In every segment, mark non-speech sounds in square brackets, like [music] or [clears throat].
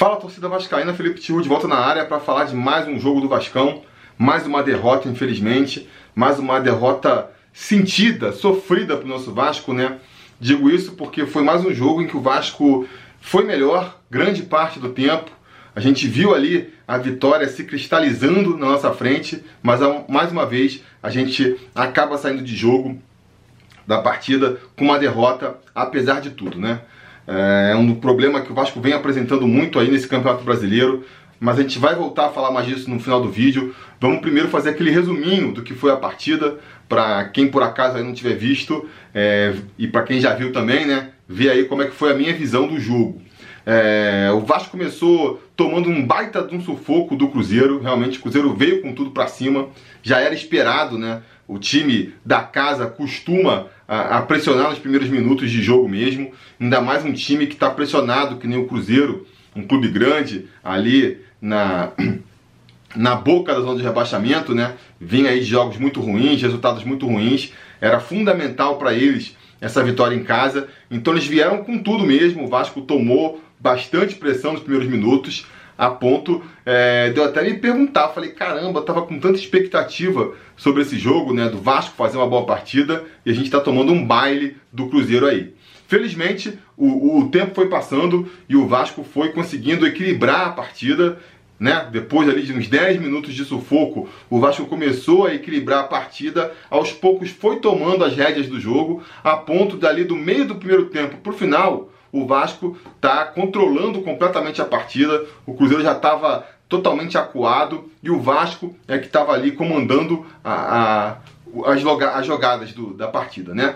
Fala torcida vascaína, Felipe Tiru de volta na área para falar de mais um jogo do Vascão, mais uma derrota, infelizmente, mais uma derrota sentida, sofrida para o nosso Vasco, né? Digo isso porque foi mais um jogo em que o Vasco foi melhor grande parte do tempo. A gente viu ali a vitória se cristalizando na nossa frente, mas mais uma vez a gente acaba saindo de jogo da partida com uma derrota, apesar de tudo, né? É um problema que o Vasco vem apresentando muito aí nesse Campeonato Brasileiro, mas a gente vai voltar a falar mais disso no final do vídeo. Vamos primeiro fazer aquele resuminho do que foi a partida, para quem por acaso aí não tiver visto, é, e para quem já viu também, né? Ver aí como é que foi a minha visão do jogo. É, o Vasco começou tomando um baita de um sufoco do Cruzeiro, realmente o Cruzeiro veio com tudo para cima, já era esperado, né? O time da casa costuma a, a, pressionar nos primeiros minutos de jogo mesmo, ainda mais um time que está pressionado, que nem o Cruzeiro, um clube grande ali na, [clears throat] na boca da zona de rebaixamento, né? Vinha aí de jogos muito ruins, resultados muito ruins, era fundamental para eles essa vitória em casa, então eles vieram com tudo mesmo, o Vasco tomou bastante pressão nos primeiros minutos, a ponto é, de eu até me perguntar, falei, caramba, tava com tanta expectativa sobre esse jogo, né, do Vasco fazer uma boa partida, e a gente está tomando um baile do Cruzeiro aí. Felizmente, o, o tempo foi passando e o Vasco foi conseguindo equilibrar a partida, né? Depois ali de uns 10 minutos de sufoco, o Vasco começou a equilibrar a partida, aos poucos foi tomando as rédeas do jogo, a ponto dali do meio do primeiro tempo para o final, o Vasco está controlando completamente a partida. O Cruzeiro já estava totalmente acuado e o Vasco é que estava ali comandando a, a, as, as, jogadas do, da partida, né?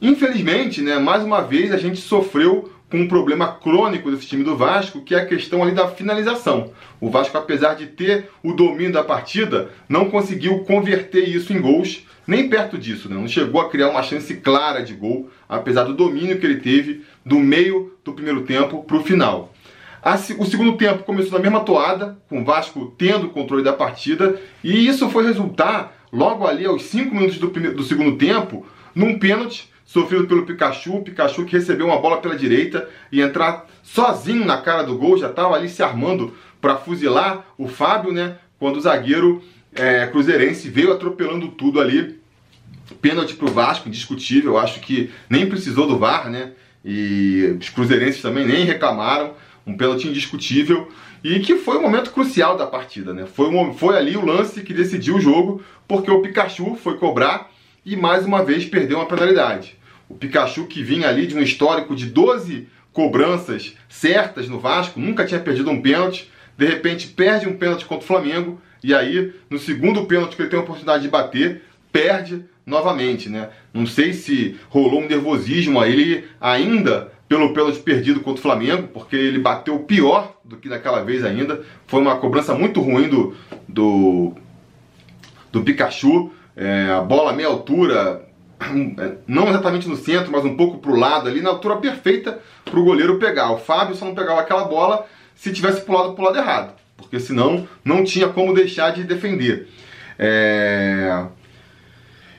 Infelizmente, né, mais uma vez a gente sofreu com um problema crônico desse time do Vasco, que é a questão ali da finalização. O Vasco, apesar de ter o domínio da partida, não conseguiu converter isso em gols nem perto disso, né? não chegou a criar uma chance clara de gol, apesar do domínio que ele teve do meio do primeiro tempo para o final. O segundo tempo começou na mesma toada, com o Vasco tendo o controle da partida, e isso foi resultar, logo ali aos 5 minutos do, primeiro, do segundo tempo, num pênalti sofrido pelo Pikachu, Pikachu que recebeu uma bola pela direita e entrar sozinho na cara do gol, já estava ali se armando para fuzilar o Fábio, né? Quando o zagueiro é, Cruzeirense veio atropelando tudo ali. Pênalti para o Vasco, indiscutível. Acho que nem precisou do VAR, né? E os Cruzeirenses também nem reclamaram. Um pênalti indiscutível. E que foi o momento crucial da partida, né? Foi, um, foi ali o lance que decidiu o jogo, porque o Pikachu foi cobrar e mais uma vez perdeu uma penalidade. O Pikachu que vinha ali de um histórico de 12 cobranças certas no Vasco, nunca tinha perdido um pênalti, de repente perde um pênalti contra o Flamengo, e aí, no segundo pênalti que ele tem a oportunidade de bater, perde novamente, né? Não sei se rolou um nervosismo a ele ainda pelo pênalti perdido contra o Flamengo, porque ele bateu pior do que naquela vez ainda. Foi uma cobrança muito ruim do, do, do Pikachu. É, a bola meia altura, não exatamente no centro, mas um pouco para o lado ali, na altura perfeita para o goleiro pegar. O Fábio só não pegava aquela bola se tivesse pulado para o lado errado porque senão não tinha como deixar de defender. É...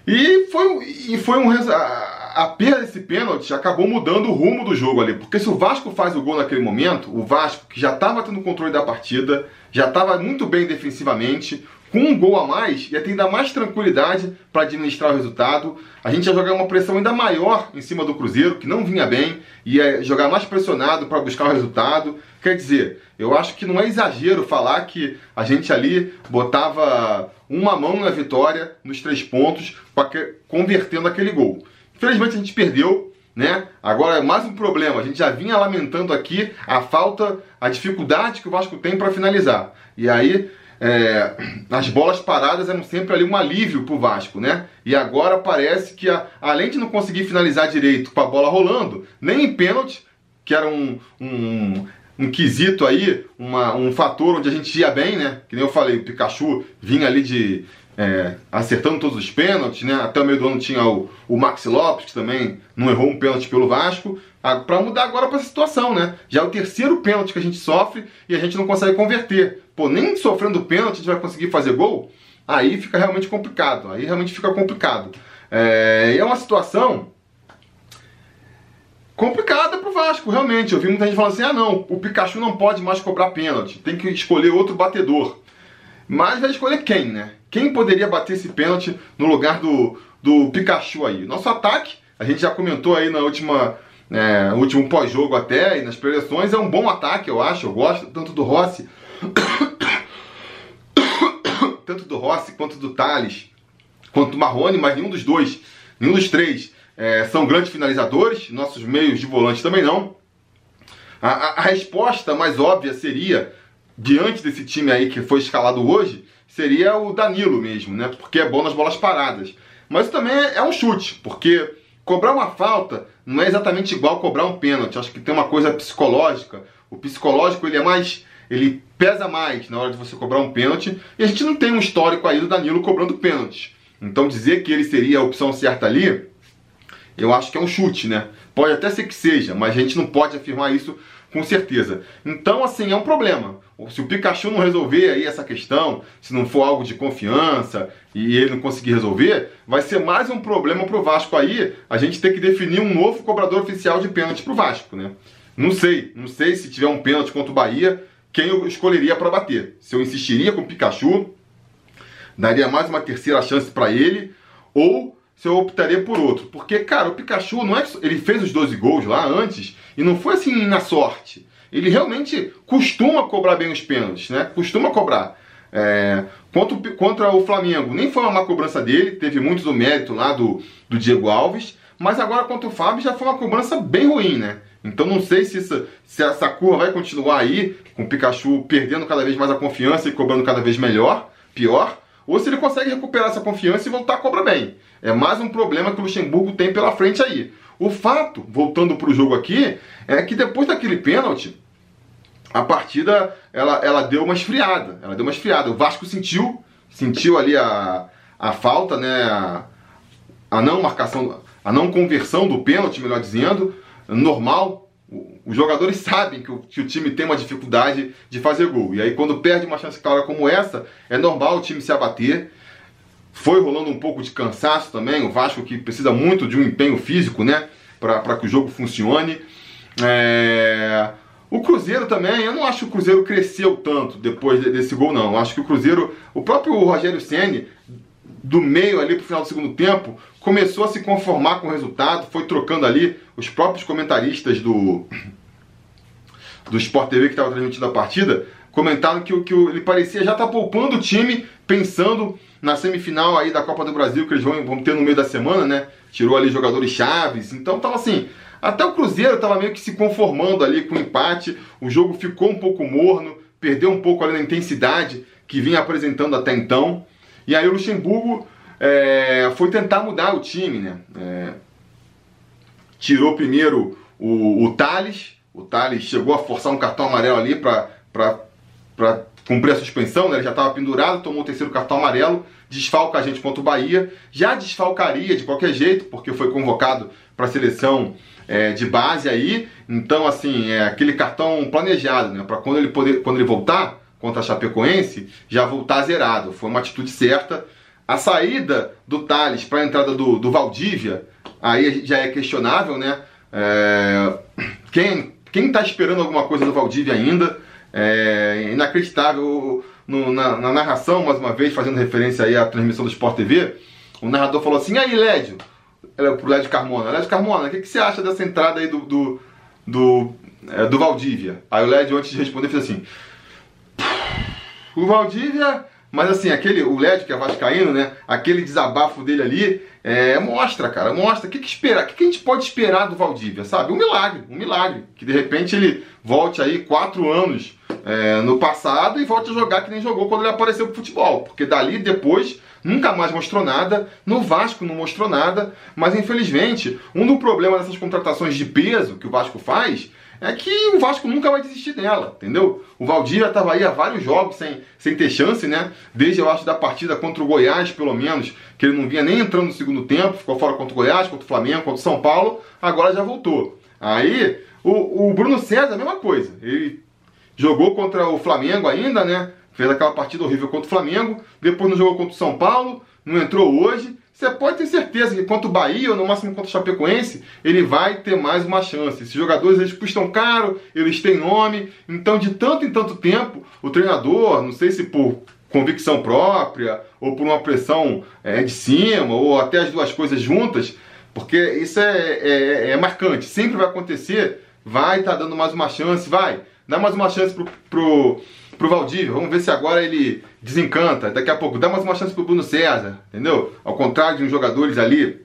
E foi, e foi um a, a perda desse pênalti acabou mudando o rumo do jogo ali, porque se o Vasco faz o gol naquele momento, o Vasco que já estava tendo controle da partida, já estava muito bem defensivamente, com um gol a mais, ia ter ainda mais tranquilidade para administrar o resultado. A gente ia jogar uma pressão ainda maior em cima do Cruzeiro, que não vinha bem, ia jogar mais pressionado para buscar o resultado. Quer dizer, eu acho que não é exagero falar que a gente ali botava uma mão na vitória nos três pontos, convertendo aquele gol. Infelizmente a gente perdeu, né? Agora é mais um problema. A gente já vinha lamentando aqui a falta, a dificuldade que o Vasco tem para finalizar. E aí é, as bolas paradas eram sempre ali um alívio para o Vasco, né? E agora parece que, a, além de não conseguir finalizar direito com a bola rolando, nem em pênalti, que era um, um, um quesito aí, uma, um fator onde a gente ia bem, né? Que nem eu falei, o Pikachu vinha ali de é, acertando todos os pênaltis, né? Até o meio do ano tinha o, o Maxi Lopes, que também não errou um pênalti pelo Vasco. Para mudar agora para essa situação, né? Já é o terceiro pênalti que a gente sofre e a gente não consegue converter. Pô, nem sofrendo pênalti a gente vai conseguir fazer gol? Aí fica realmente complicado. Aí realmente fica complicado. É, é uma situação complicada pro Vasco, realmente. Eu vi muita gente falando assim: ah, não, o Pikachu não pode mais cobrar pênalti, tem que escolher outro batedor. Mas vai escolher quem, né? Quem poderia bater esse pênalti no lugar do, do Pikachu aí? Nosso ataque, a gente já comentou aí na última. É, último pós-jogo até, e nas preleções, é um bom ataque, eu acho. Eu gosto tanto do Rossi. [coughs] tanto do Rossi quanto do Thales, quanto do Marrone, mas nenhum dos dois, nenhum dos três é, são grandes finalizadores, nossos meios de volante também não. A, a, a, resposta mais óbvia seria, diante desse time aí que foi escalado hoje, seria o Danilo mesmo, né? Porque é bom nas bolas paradas. Mas também é, um chute, porque cobrar uma falta não é exatamente igual cobrar um pênalti. Acho que tem uma coisa psicológica. O psicológico ele é mais. ele pesa mais na hora de você cobrar um pênalti. E a gente não tem um histórico aí do Danilo cobrando pênaltis. Então dizer que ele seria a opção certa ali eu acho que é um chute, né? Pode até ser que seja, mas a gente não pode afirmar isso com certeza. Então, assim, é um problema. Se o Pikachu não resolver aí essa questão, se não for algo de confiança e ele não conseguir resolver, vai ser mais um problema pro Vasco aí, a gente ter que definir um novo cobrador oficial de pênalti pro Vasco, né? Não sei, não sei se tiver um pênalti contra o Bahia, quem eu escolheria para bater. Se eu insistiria com o Pikachu, daria mais uma terceira chance para ele, ou se eu optaria por outro. Porque, cara, o Pikachu não é. Ele fez os 12 gols lá antes e não foi assim na sorte. Ele realmente costuma cobrar bem os pênaltis, né? Costuma cobrar. É, contra, o, contra o Flamengo, nem foi uma má cobrança dele, teve muito do mérito lá do, do Diego Alves, mas agora contra o Fábio já foi uma cobrança bem ruim, né? Então não sei se, isso, se essa curva vai continuar aí, com o Pikachu perdendo cada vez mais a confiança e cobrando cada vez melhor, pior, ou se ele consegue recuperar essa confiança e voltar a cobrar bem. É mais um problema que o Luxemburgo tem pela frente aí. O fato, voltando para o jogo aqui, é que depois daquele pênalti, a partida ela, ela deu uma esfriada. Ela deu uma esfriada. O Vasco sentiu, sentiu ali a, a falta, né? A, a não marcação, a não conversão do pênalti, melhor dizendo, normal os jogadores [laughs] sabem que o, que o, time tem uma dificuldade de fazer gol. E aí, quando perde uma chance clara como essa, é normal o time se abater. Foi rolando um pouco de cansaço também. O Vasco que precisa muito de um empenho físico, né? Para que o jogo funcione. É... O Cruzeiro também, eu não acho que o Cruzeiro cresceu tanto depois desse gol, não. Eu acho que o Cruzeiro, o próprio Rogério Ceni do meio ali pro final do segundo tempo, começou a se conformar com o resultado, foi trocando ali os próprios comentaristas do do Sport TV que estava transmitindo a partida, comentaram que, que ele parecia já tá poupando o time, pensando na semifinal aí da Copa do Brasil que eles vão, vão ter no meio da semana, né? Tirou ali jogadores chaves, então tava assim, até o Cruzeiro estava meio que se conformando ali com o empate, o jogo ficou um pouco morno, perdeu um pouco ali na intensidade que vinha apresentando até então. E aí o Luxemburgo é, foi tentar mudar o time, né? É, tirou primeiro o, o Thales, o Thales chegou a forçar um cartão amarelo ali para cumprir a suspensão, né? ele já estava pendurado, tomou o terceiro cartão amarelo, desfalca a gente contra o Bahia, já desfalcaria de qualquer jeito, porque foi convocado para a seleção é, de base aí, então assim, é aquele cartão planejado, né? para quando ele, quando ele voltar, contra a Chapecoense, já voltar zerado. Foi uma atitude certa. A saída do Thales para a entrada do, do Valdívia, aí já é questionável, né? É, quem quem está esperando alguma coisa do Valdívia ainda? É inacreditável. No, na, na, narração, mais uma vez, fazendo referência aí à transmissão do Sport TV, o narrador falou assim: aí, Lédio, pro Lédio Carmona, Lédio Carmona, o que, que você acha dessa entrada aí do, do, do, é, do Valdívia? Aí o Lédio, antes de responder, fez assim: o Valdívia, mas assim, aquele, o LED, que é vascaíno, né? Aquele desabafo dele ali, é, mostra, cara, mostra. O que, que esperar? O que, que a gente pode esperar do Valdívia, sabe? Um milagre, um milagre. Que de repente ele volte aí quatro anos é, no passado e volte a jogar que nem jogou quando ele apareceu pro futebol. Porque dali depois nunca mais mostrou nada, no Vasco não mostrou nada, mas infelizmente, um dos problemas dessas contratações de peso que o Vasco faz é que o Vasco nunca vai desistir dela, entendeu? O Valdir estava aí há vários jogos sem, sem ter chance, né? Desde eu acho da partida contra o Goiás, pelo menos, que ele não vinha nem entrando no segundo tempo, ficou fora contra o Goiás, contra o Flamengo, contra o São Paulo, agora já voltou. Aí, o, o Bruno César, a mesma coisa. Ele jogou contra o Flamengo ainda, né? Fez aquela partida horrível contra o Flamengo, depois não jogou contra o São Paulo, não entrou hoje. Você pode ter certeza que contra o Bahia, ou no máximo contra o Chapecoense, ele vai ter mais uma chance. Esses jogadores eles custam caro, eles têm nome, então de tanto em tanto tempo, o treinador, não sei se por convicção própria, ou por uma pressão é, de cima, ou até as duas coisas juntas, porque isso é, é, é marcante, sempre vai acontecer, vai estar tá dando mais uma chance, vai, dá mais uma chance pro, pro, pro Valdívia, vamos ver se agora ele desencanta, daqui a pouco dá mais uma chance pro Bruno César, entendeu? Ao contrário de uns jogadores ali,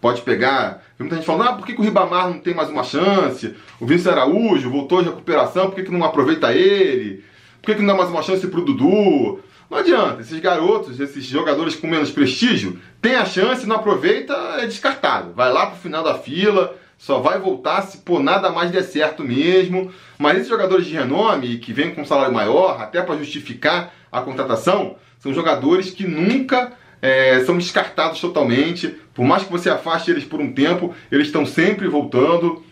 pode pegar. Muita gente falando, ah, por que, que o Ribamar não tem mais uma chance? O Vinícius Araújo voltou de recuperação, por que, que não aproveita ele? Por que, que não dá mais uma chance pro Dudu? Não adianta, esses garotos, esses jogadores com menos prestígio, tem a chance, não aproveita, é descartado. Vai lá pro final da fila, só vai voltar se por nada mais der certo mesmo. Mas esses jogadores de renome, que vêm com um salário maior, até para justificar a contratação, são jogadores que nunca é, são descartados totalmente. Por mais que você afaste eles por um tempo, eles estão sempre voltando.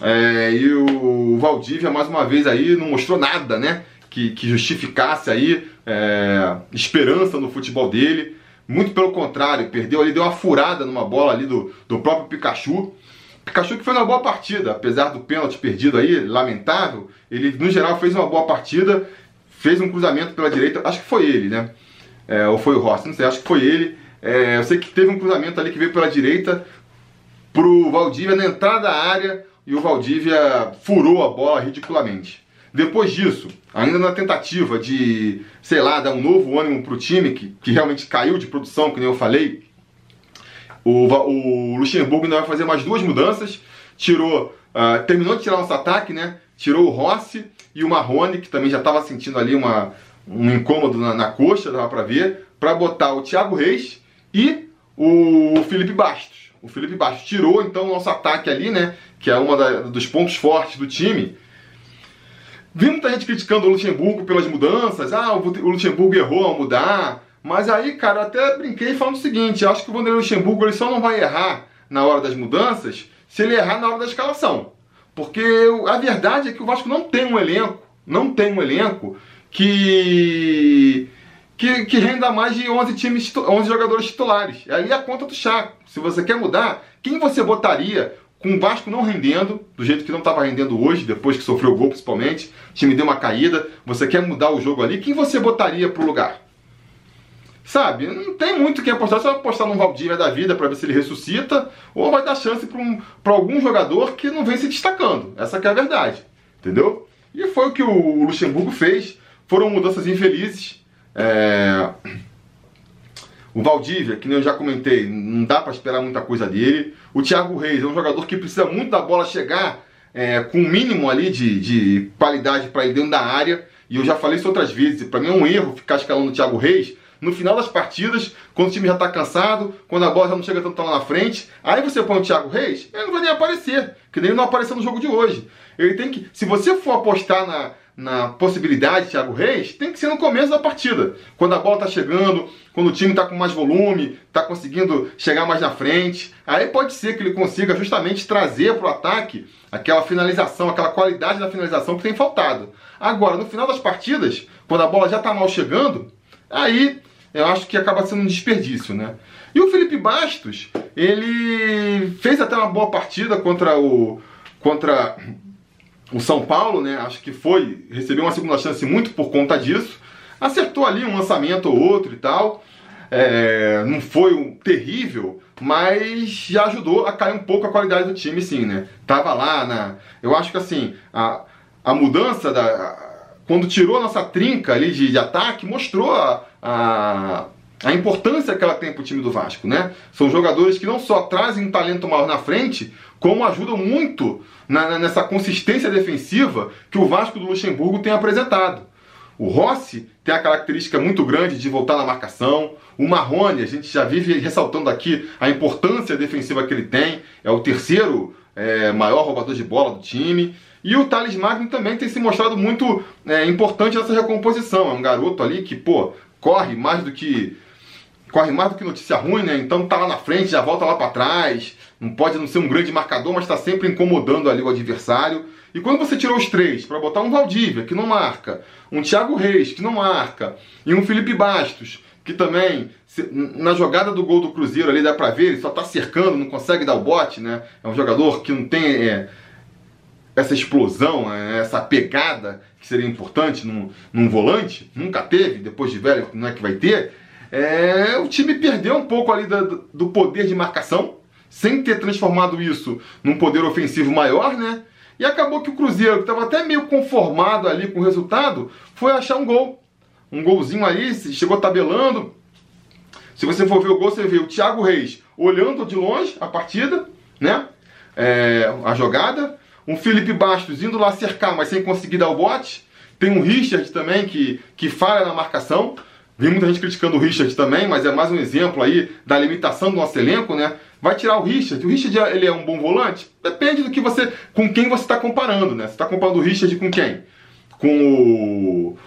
É, e o Valdívia, mais uma vez, aí não mostrou nada, né? Que, que justificasse aí é, esperança no futebol dele. Muito pelo contrário, perdeu ali, deu uma furada numa bola ali do, do próprio Pikachu. Pikachu que foi uma boa partida, apesar do pênalti perdido aí, lamentável, ele no geral fez uma boa partida, fez um cruzamento pela direita, acho que foi ele, né? É, ou foi o Rossi, não sei, acho que foi ele. É, eu sei que teve um cruzamento ali que veio pela direita pro Valdívia na entrada da área e o Valdívia furou a bola ridiculamente. Depois disso, ainda na tentativa de, sei lá, dar um novo ânimo pro time que, que realmente caiu de produção, que nem eu falei, o, o Luxemburgo ainda vai fazer mais duas mudanças. Tirou, uh, terminou de tirar nosso ataque, né? Tirou o Rossi e o Marrone, que também já estava sentindo ali uma, um incômodo na, na coxa, dava para ver, para botar o Thiago Reis e o Felipe Bastos. O Felipe Bastos tirou então o nosso ataque ali, né? Que é um dos pontos fortes do time. Vi muita gente criticando o Luxemburgo pelas mudanças. Ah, o Luxemburgo errou ao mudar. Mas aí, cara, até brinquei falando o seguinte: acho que o Vanderlei Luxemburgo ele só não vai errar na hora das mudanças se ele errar na hora da escalação. Porque a verdade é que o Vasco não tem um elenco, não tem um elenco que que, que renda mais de 11 times, 11 jogadores titulares. Aí é a conta do Chaco. Se você quer mudar, quem você botaria com o Vasco não rendendo, do jeito que não estava rendendo hoje, depois que sofreu o gol principalmente, o time deu uma caída, você quer mudar o jogo ali, quem você botaria para o lugar? Sabe? Não tem muito quem apostar. Vai apostar num Valdívia da vida para ver se ele ressuscita, ou vai dar chance para um, algum jogador que não vem se destacando. Essa é a verdade. Entendeu? E foi o que o Luxemburgo fez. Foram mudanças infelizes. É... O Valdívia, que nem eu já comentei, não dá para esperar muita coisa dele. O Thiago Reis é um jogador que precisa muito da bola chegar é, com o um mínimo ali de, de qualidade para ir dentro da área. E eu já falei isso outras vezes. Para mim é um erro ficar escalando o Thiago Reis no final das partidas, quando o time já está cansado, quando a bola já não chega tanto lá na frente, aí você põe o Thiago Reis, ele não vai nem aparecer, que nem não apareceu no jogo de hoje. Ele tem que, se você for apostar na, na possibilidade de Thiago Reis, tem que ser no começo da partida, quando a bola está chegando, quando o time está com mais volume, está conseguindo chegar mais na frente, aí pode ser que ele consiga justamente trazer para o ataque aquela finalização, aquela qualidade da finalização que tem faltado. Agora, no final das partidas, quando a bola já está mal chegando, aí eu acho que acaba sendo um desperdício, né? E o Felipe Bastos, ele fez até uma boa partida contra o contra o São Paulo, né? Acho que foi, recebeu uma segunda chance muito por conta disso. Acertou ali um lançamento ou outro e tal. É, não foi um terrível, mas já ajudou a cair um pouco a qualidade do time, sim, né? Tava lá na. Eu acho que assim, a, a mudança da quando tirou a nossa trinca ali de, de ataque, mostrou a, a, a, importância que ela tem para o time do Vasco, né? São jogadores que não só trazem um talento maior na frente, como ajudam muito na, nessa consistência defensiva que o Vasco do Luxemburgo tem apresentado. O Rossi tem a característica muito grande de voltar na marcação. O Marrone, a gente já vive ressaltando aqui a importância defensiva que ele tem. É o terceiro é, maior roubador de bola do time. E o Thales Magno também tem se mostrado muito é, importante nessa recomposição. É um garoto ali que, pô, corre mais do que. Corre mais do que notícia ruim, né? Então tá lá na frente, já volta lá para trás. Não pode não ser um grande marcador, mas está sempre incomodando ali o adversário. E quando você tirou os três para botar um Valdívia, que não marca, um Thiago Reis, que não marca, e um Felipe Bastos, que também, na jogada do gol do Cruzeiro ali dá pra ver, ele só tá cercando, não consegue dar o bote, né? É um jogador que não tem é, essa explosão, é, essa pegada que seria importante num, num, volante, nunca teve, depois de velho não é que vai ter. É, o time perdeu um pouco ali do, poder de marcação, sem ter transformado isso num poder ofensivo maior, né? E acabou que o Cruzeiro, que estava até meio conformado ali com o resultado, foi achar um gol. Um golzinho aí, chegou tabelando. Se você for ver o gol, você vê o Thiago Reis olhando de longe a partida, né? É, a jogada. Um Felipe Bastos indo lá cercar, mas sem conseguir dar o bote. Tem um Richard também que, que falha na marcação. Vi muita gente criticando o Richard também, mas é mais um exemplo aí da limitação do nosso elenco, né? Vai tirar o Richard. O Richard ele é um bom volante? Depende do que você, com quem você está comparando, né? Você está comparando o Richard com quem? Com o,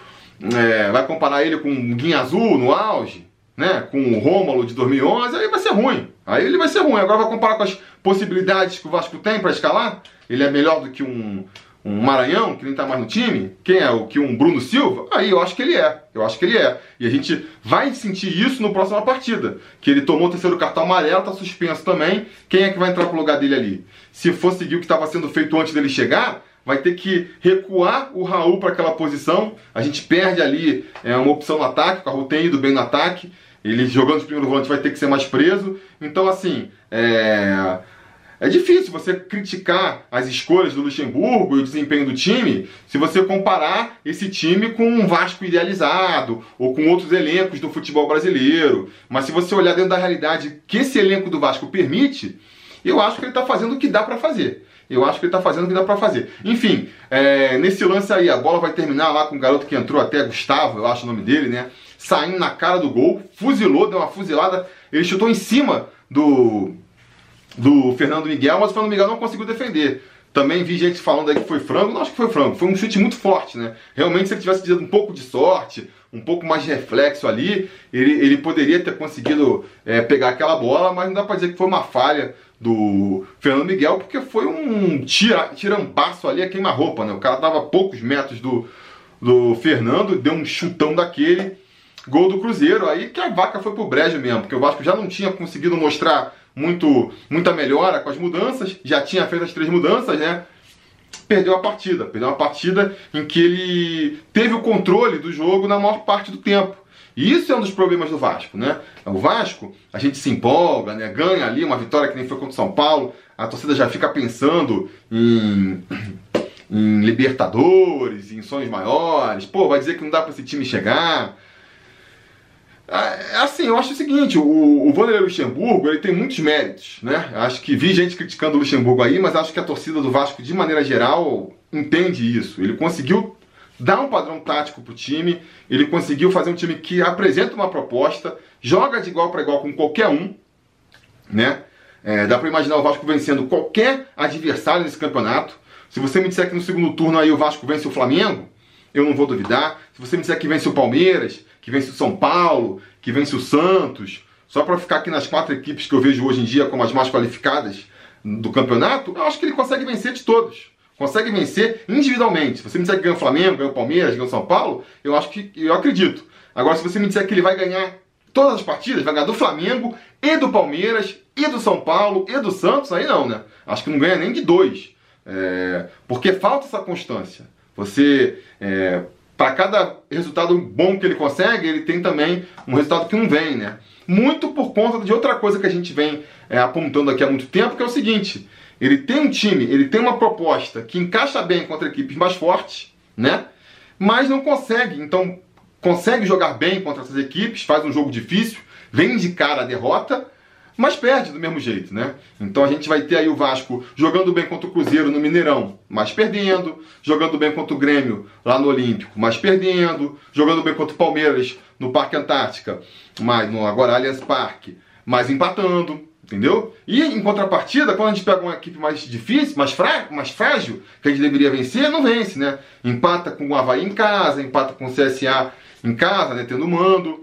é, vai comparar ele com o Guinha Azul no auge, né? Com o Rômulo de 2011, aí vai ser ruim. Aí ele vai ser ruim. Agora vai comparar com as possibilidades que o Vasco tem para escalar. Ele é melhor do que um, um Maranhão, que nem tá mais no time, quem é o que um Bruno Silva, aí eu acho que ele é. Eu acho que ele é. E a gente vai sentir isso no próxima partida. Que ele tomou o terceiro cartão amarelo, tá suspenso também. Quem é que vai entrar pro lugar dele ali? Se for seguir o que estava sendo feito antes dele chegar, vai ter que recuar o Raul para aquela posição. A gente perde ali é, uma opção no ataque, o Raul tem ido bem no ataque. Ele jogando de primeiro volante vai ter que ser mais preso. Então, assim, é é difícil você criticar as escolhas do Luxemburgo e o desempenho do time se você comparar esse time com um Vasco idealizado ou com outros elencos do futebol brasileiro. Mas se você olhar dentro da realidade que esse elenco do Vasco permite, eu acho que ele está fazendo o que dá para fazer. Eu acho que ele está fazendo o que dá para fazer. Enfim, é, nesse lance aí, a bola vai terminar lá com o garoto que entrou até, Gustavo, eu acho o nome dele, né? Saindo na cara do gol, fuzilou, deu uma fuzilada, ele chutou em cima do do Fernando Miguel, mas o Fernando Miguel não conseguiu defender. Também vi gente falando aí que foi frango, não acho que foi frango, foi um chute muito forte, né? Realmente, se ele tivesse tido um pouco de sorte, um pouco mais de reflexo ali, ele, ele poderia ter conseguido é, pegar aquela bola, mas não dá pra dizer que foi uma falha do Fernando Miguel, porque foi um tira, tirambaço ali a queima-roupa, né? O cara tava a poucos metros do, do Fernando, deu um chutão daquele, gol do Cruzeiro, aí que a vaca foi pro brejo mesmo, porque o Vasco já não tinha conseguido mostrar muito, muita melhora com as mudanças, já tinha feito as três mudanças, né? Perdeu a partida, perdeu uma partida em que ele teve o controle do jogo na maior parte do tempo. E isso é um dos problemas do Vasco, né? O Vasco, a gente se empolga, né? Ganha ali uma vitória que nem foi contra o São Paulo, a torcida já fica pensando em, em Libertadores, em sonhos maiores. Pô, vai dizer que não dá para esse time chegar. Ah, é assim, eu acho o seguinte, o, o Vanderlei Luxemburgo ele tem muitos méritos, né? Acho que vi gente criticando o Luxemburgo aí, mas acho que a torcida do Vasco, de maneira geral, entende isso. Ele conseguiu dar um padrão tático pro time, ele conseguiu fazer um time que apresenta uma proposta, joga de igual para igual com qualquer um, né? É, dá para imaginar o Vasco vencendo qualquer adversário nesse campeonato. Se você me disser que no segundo turno aí o Vasco vence o Flamengo, eu não vou duvidar. Se você me disser que vence o Palmeiras, que vence o São Paulo, que vence o Santos, só para ficar aqui nas quatro equipes que eu vejo hoje em dia como as mais qualificadas do campeonato, eu acho que ele consegue vencer de todos. Consegue vencer individualmente. Se você me disser que ganha o Flamengo, ganha o Palmeiras, ganha o São Paulo, eu acho que eu acredito. Agora, se você me disser que ele vai ganhar todas as partidas, vai ganhar do Flamengo e do Palmeiras e do São Paulo e do Santos, aí não, né? Acho que não ganha nem de dois. É... porque falta essa constância. Você é, para cada resultado bom que ele consegue, ele tem também um resultado que não vem, né? Muito por conta de outra coisa que a gente vem é, apontando aqui há muito tempo, que é o seguinte: ele tem um time, ele tem uma proposta que encaixa bem contra equipes mais fortes, né? Mas não consegue, então consegue jogar bem contra essas equipes, faz um jogo difícil, vem de cara a derrota, mas perde do mesmo jeito, né? Então a gente vai ter aí o Vasco jogando bem contra o Cruzeiro no Mineirão, mas perdendo, jogando bem contra o Grêmio lá no Olímpico, mas perdendo, jogando bem contra o Palmeiras no Parque Antártica, mas no agora Allianz Parque, mas empatando, entendeu? E em contrapartida, quando a gente pega uma equipe mais difícil, mais, frá mais frágil, que a gente deveria vencer, não vence, né? Empata com o Havaí em casa, empata com o CSA em casa, né, tendo mando.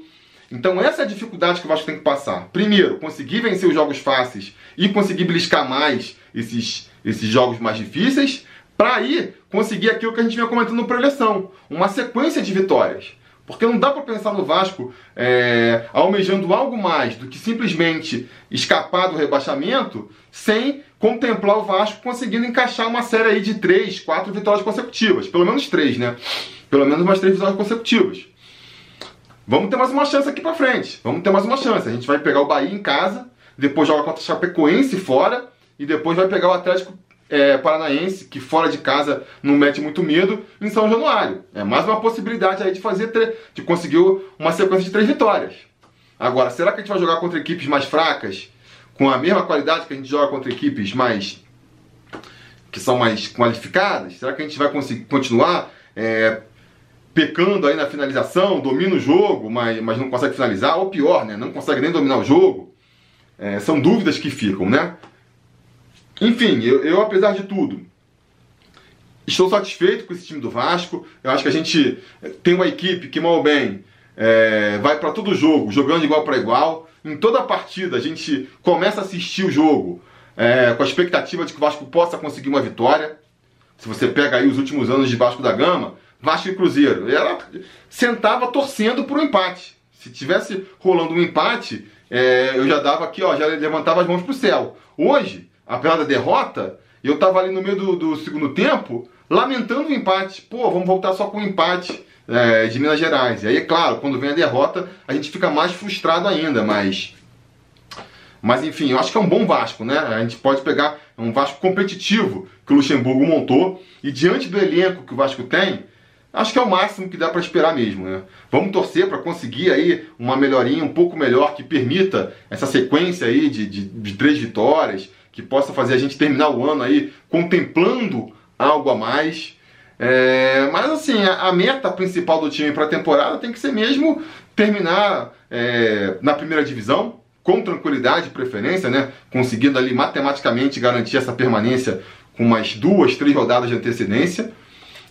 Então essa é a dificuldade que o Vasco tem que passar. Primeiro, conseguir vencer os jogos fáceis e conseguir beliscar mais esses, esses jogos mais difíceis para aí conseguir aquilo que a gente vinha comentando no pré-eleição, uma sequência de vitórias. Porque não dá para pensar no Vasco é, almejando algo mais do que simplesmente escapar do rebaixamento sem contemplar o Vasco conseguindo encaixar uma série aí de três, quatro vitórias consecutivas. Pelo menos três, né? Pelo menos umas três vitórias consecutivas. Vamos ter mais uma chance aqui pra frente. Vamos ter mais uma chance. A gente vai pegar o Bahia em casa, depois joga contra o Chapecoense fora e depois vai pegar o Atlético é, Paranaense, que fora de casa não mete muito medo, em São Januário. É mais uma possibilidade aí de fazer de conseguir uma sequência de três vitórias. Agora, será que a gente vai jogar contra equipes mais fracas, com a mesma qualidade que a gente joga contra equipes mais que são mais qualificadas? Será que a gente vai conseguir continuar é, pecando aí na finalização, domina o jogo, mas, mas não consegue finalizar, ou pior, né, não consegue nem dominar o jogo. É, são dúvidas que ficam, né? Enfim, eu, eu, apesar de tudo, estou satisfeito com esse time do Vasco. Eu acho que a gente tem uma equipe que, mal ou bem, é, vai para todo jogo, jogando igual para igual. Em toda partida, a gente começa a assistir o jogo é, com a expectativa de que o Vasco possa conseguir uma vitória. Se você pega aí os últimos anos de Vasco da Gama, Vasco e Cruzeiro. Ela sentava torcendo por um empate. Se tivesse rolando um empate, é, eu já dava aqui, ó, já levantava as mãos pro céu. Hoje, apesar da derrota, eu tava ali no meio do, do segundo tempo, lamentando o empate. Pô, vamos voltar só com o empate é, de Minas Gerais. E aí, é claro, quando vem a derrota, a gente fica mais frustrado ainda, mas. Mas enfim, eu acho que é um bom Vasco, né? A gente pode pegar um Vasco competitivo que o Luxemburgo montou e diante do elenco que o Vasco tem, Acho que é o máximo que dá para esperar mesmo, né? Vamos torcer para conseguir aí uma melhorinha um pouco melhor que permita essa sequência aí de, de, de, três vitórias, que possa fazer a gente terminar o ano aí contemplando algo a mais. É, mas assim, a, a, meta principal do time para a temporada tem que ser mesmo terminar é, na primeira divisão, com tranquilidade e preferência, né? Conseguindo ali matematicamente garantir essa permanência com umas duas, três rodadas de antecedência.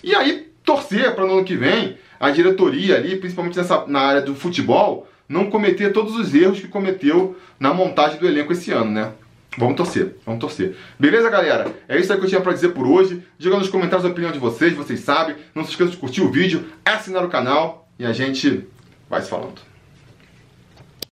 E aí torcer para no ano que vem a diretoria ali, principalmente nessa, na área do futebol, não cometer todos os erros que cometeu na montagem do elenco esse ano, né? Vamos torcer, vamos torcer. Beleza, galera? É isso aí que eu tinha para dizer por hoje. Diga nos comentários a opinião de vocês, vocês sabem. Não se esqueça de curtir o vídeo, assinar o canal e a gente vai se falando.